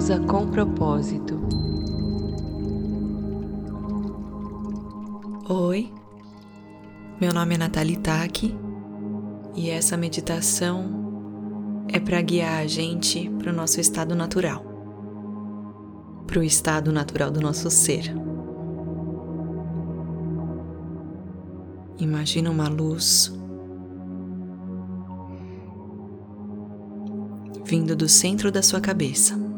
Pausa com propósito. Oi, meu nome é Nathalie Taki e essa meditação é para guiar a gente para o nosso estado natural, para o estado natural do nosso ser. Imagina uma luz vindo do centro da sua cabeça.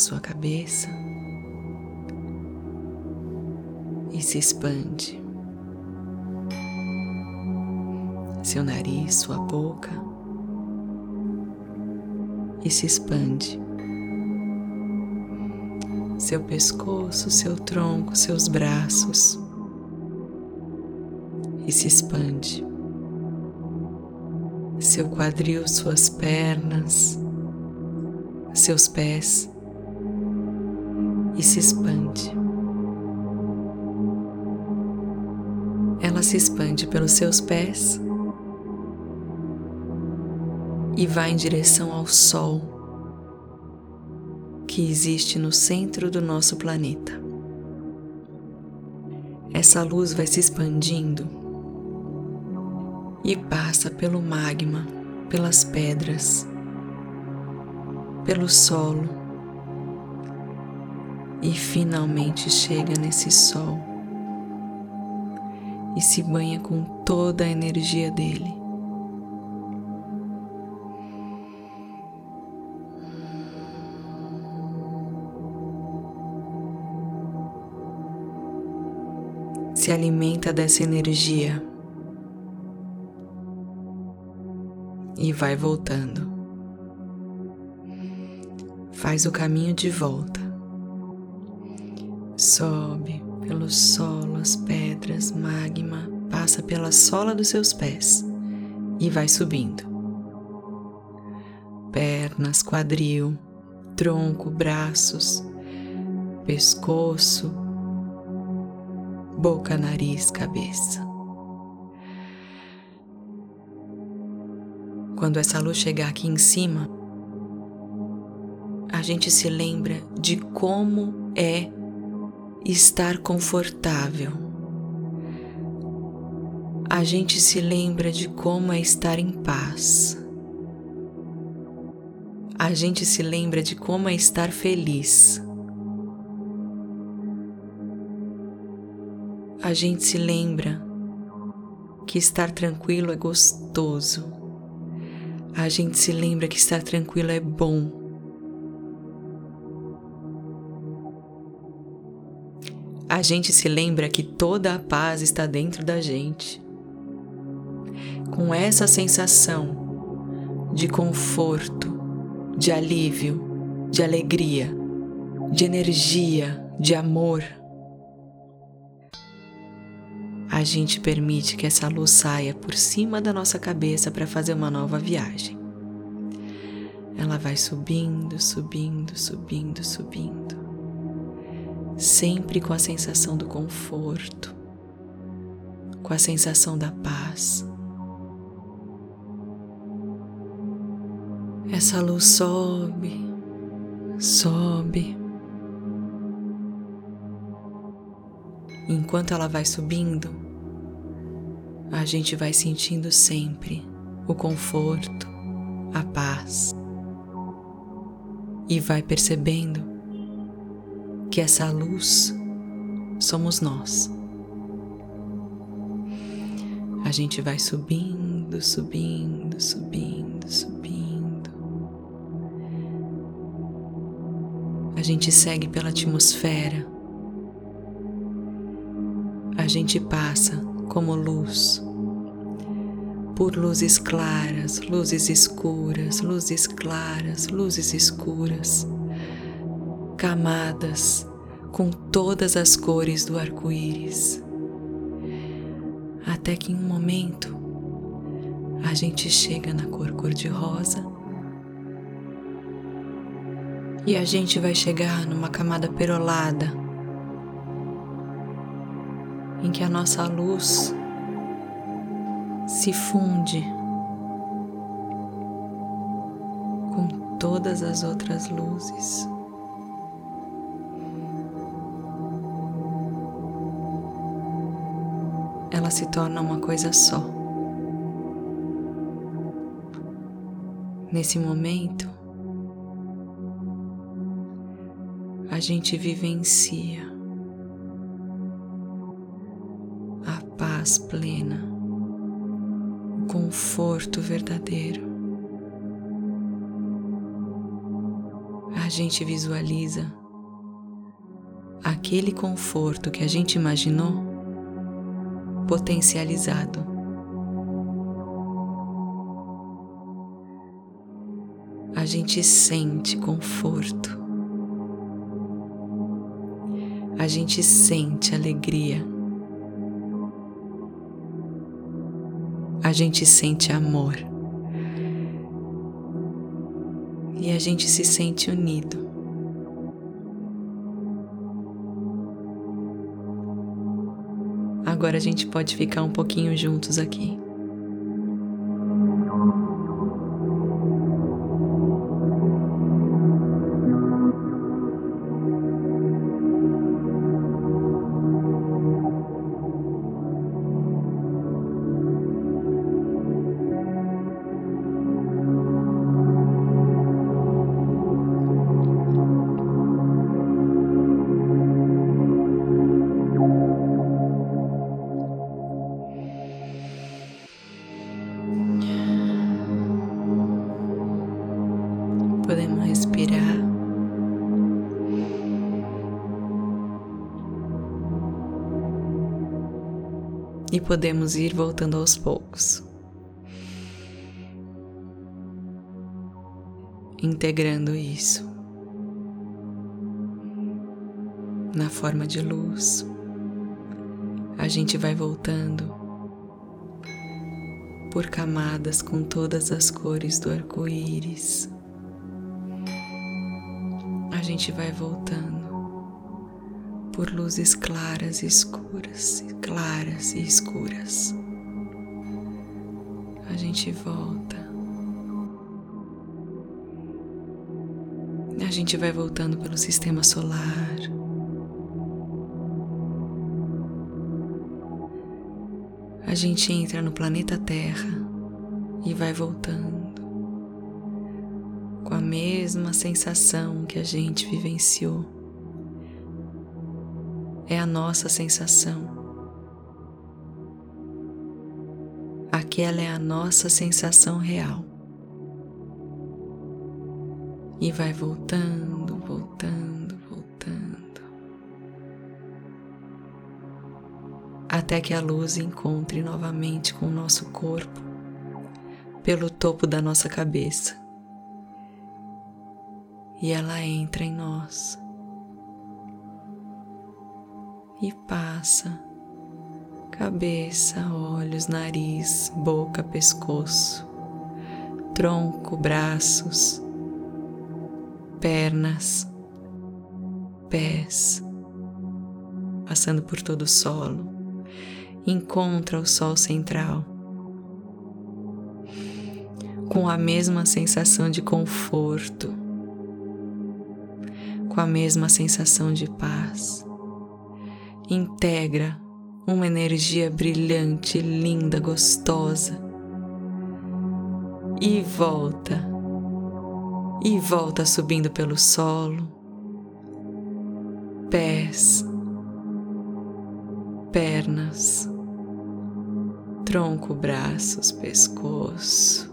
Sua cabeça e se expande. Seu nariz, sua boca e se expande. Seu pescoço, seu tronco, seus braços e se expande. Seu quadril, suas pernas, seus pés e se expande. Ela se expande pelos seus pés e vai em direção ao Sol que existe no centro do nosso planeta. Essa luz vai se expandindo e passa pelo magma, pelas pedras, pelo solo e finalmente chega nesse sol e se banha com toda a energia dele. Se alimenta dessa energia e vai voltando. Faz o caminho de volta. Sobe pelo solo, as pedras, magma, passa pela sola dos seus pés e vai subindo. Pernas, quadril, tronco, braços, pescoço, boca, nariz, cabeça. Quando essa luz chegar aqui em cima, a gente se lembra de como é estar confortável. A gente se lembra de como é estar em paz. A gente se lembra de como é estar feliz. A gente se lembra que estar tranquilo é gostoso a gente se lembra que estar tranquilo é bom. A gente se lembra que toda a paz está dentro da gente. Com essa sensação de conforto, de alívio, de alegria, de energia, de amor, a gente permite que essa luz saia por cima da nossa cabeça para fazer uma nova viagem. Ela vai subindo, subindo, subindo, subindo, sempre com a sensação do conforto, com a sensação da paz. Essa luz sobe, sobe. Enquanto ela vai subindo, a gente vai sentindo sempre o conforto, a paz e vai percebendo que essa luz somos nós. A gente vai subindo, subindo, subindo, subindo. A gente segue pela atmosfera a gente passa como luz por luzes claras, luzes escuras, luzes claras, luzes escuras, camadas com todas as cores do arco-íris. Até que em um momento a gente chega na cor cor-de-rosa e a gente vai chegar numa camada perolada em que a nossa luz se funde todas as outras luzes. Ela se torna uma coisa só. Nesse momento, a gente vivencia a paz plena, o conforto verdadeiro. A gente visualiza aquele conforto que a gente imaginou potencializado. A gente sente conforto. A gente sente alegria. A gente sente amor. E a gente se sente unido. Agora a gente pode ficar um pouquinho juntos aqui. E podemos ir voltando aos poucos, integrando isso. Na forma de luz. A gente vai voltando. Por camadas com todas as cores do arco-íris. A gente vai voltando por luzes claras e escuras, claras e escuras. A gente volta. A gente vai voltando pelo sistema solar. A gente entra no planeta Terra e vai voltando com a mesma sensação que a gente vivenciou. É a nossa sensação. Aquela é a nossa sensação real. E vai voltando, voltando, voltando. Até que a luz encontre novamente com o nosso corpo pelo topo da nossa cabeça e ela entra em nós e passa cabeça, olhos, nariz, boca, pescoço, tronco, braços, pernas, pés, passando por todo o solo, encontra o sol central com a mesma sensação de conforto com a mesma sensação de paz. Integra uma energia brilhante, linda, gostosa. E volta, e volta subindo pelo solo, pés, pernas, tronco, braços, pescoço.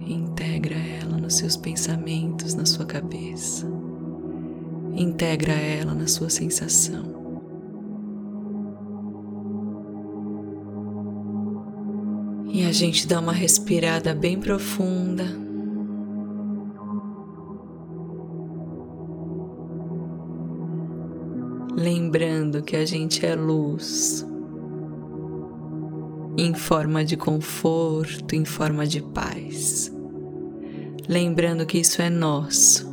Integra ela nos seus pensamentos, na sua cabeça. Integra ela na sua sensação. E a gente dá uma respirada bem profunda. Lembrando que a gente é luz, em forma de conforto, em forma de paz. Lembrando que isso é nosso